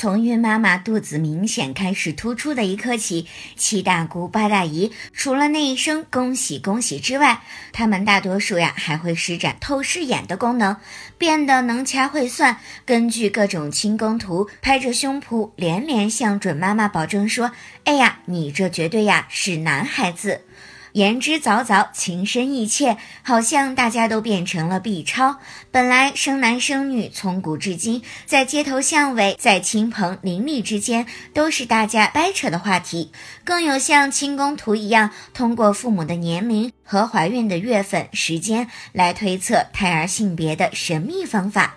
从孕妈妈肚子明显开始突出的一刻起，七大姑八大姨除了那一声恭喜恭喜之外，他们大多数呀还会施展透视眼的功能，变得能掐会算，根据各种清宫图，拍着胸脯连连向准妈妈保证说：“哎呀，你这绝对呀是男孩子。”言之凿凿，情深意切，好像大家都变成了 B 超。本来生男生女，从古至今，在街头巷尾，在亲朋邻里之间，都是大家掰扯的话题。更有像清宫图一样，通过父母的年龄和怀孕的月份、时间来推测胎儿性别的神秘方法。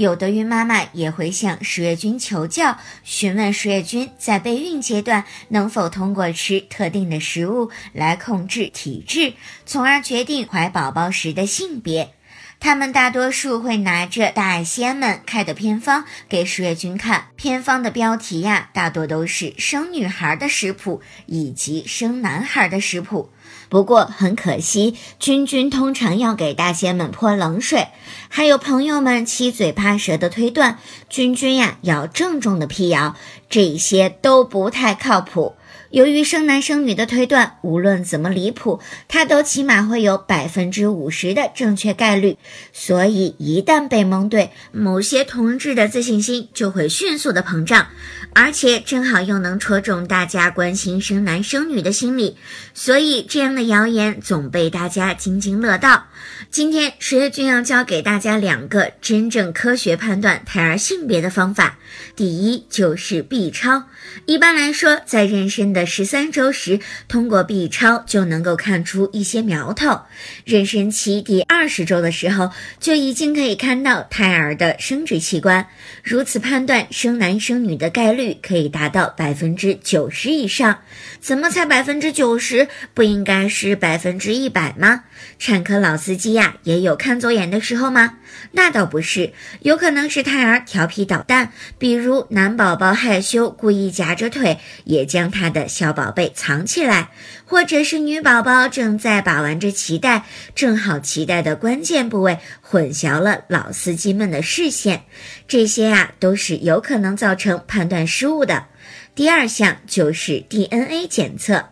有的孕妈妈也会向十月君求教，询问十月君在备孕阶段能否通过吃特定的食物来控制体质，从而决定怀宝宝时的性别。他们大多数会拿着大仙们开的偏方给十月君看，偏方的标题呀，大多都是生女孩的食谱以及生男孩的食谱。不过很可惜，君君通常要给大仙们泼冷水，还有朋友们七嘴八舌的推断，君君呀要郑重的辟谣，这些都不太靠谱。由于生男生女的推断，无论怎么离谱，它都起码会有百分之五十的正确概率，所以一旦被蒙对，某些同志的自信心就会迅速的膨胀，而且正好又能戳中大家关心生男生女的心理，所以这样的谣言总被大家津津乐道。今天十月君要教给大家两个真正科学判断胎儿性别的方法，第一就是 B 超。一般来说，在妊娠的十三周时，通过 B 超就能够看出一些苗头。妊娠期第二十周的时候，就已经可以看到胎儿的生殖器官。如此判断生男生女的概率可以达到百分之九十以上。怎么才百分之九十？不应该是百分之一百吗？产科老司机呀，也有看走眼的时候吗？那倒不是，有可能是胎儿调皮捣蛋，比如男宝宝害羞，故意夹着腿，也将他的小宝贝藏起来；或者是女宝宝正在把玩着脐带，正好脐带的关键部位混淆了老司机们的视线。这些啊，都是有可能造成判断失误的。第二项就是 DNA 检测。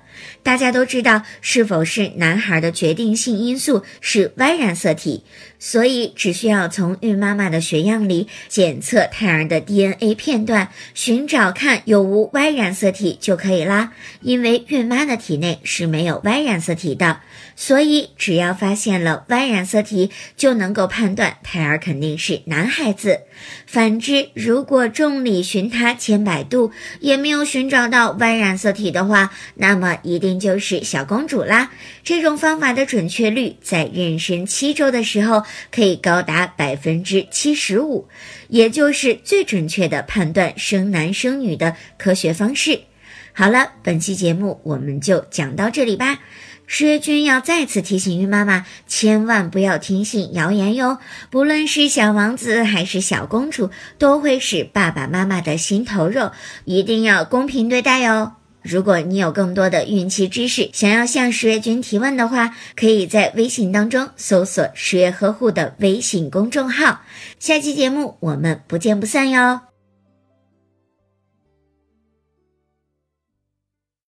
大家都知道，是否是男孩的决定性因素是 Y 染色体，所以只需要从孕妈妈的血样里检测胎儿的 DNA 片段，寻找看有无 Y 染色体就可以啦。因为孕妈的体内是没有 Y 染色体的，所以只要发现了 Y 染色体，就能够判断胎儿肯定是男孩子。反之，如果众里寻他千百度也没有寻找到 Y 染色体的话，那么一定就是小公主啦。这种方法的准确率在妊娠七周的时候可以高达百分之七十五，也就是最准确的判断生男生女的科学方式。好了，本期节目我们就讲到这里吧。十月君要再次提醒孕妈妈，千万不要听信谣言哟。不论是小王子还是小公主，都会是爸爸妈妈的心头肉，一定要公平对待哟。如果你有更多的孕期知识，想要向十月君提问的话，可以在微信当中搜索“十月呵护”的微信公众号。下期节目我们不见不散哟。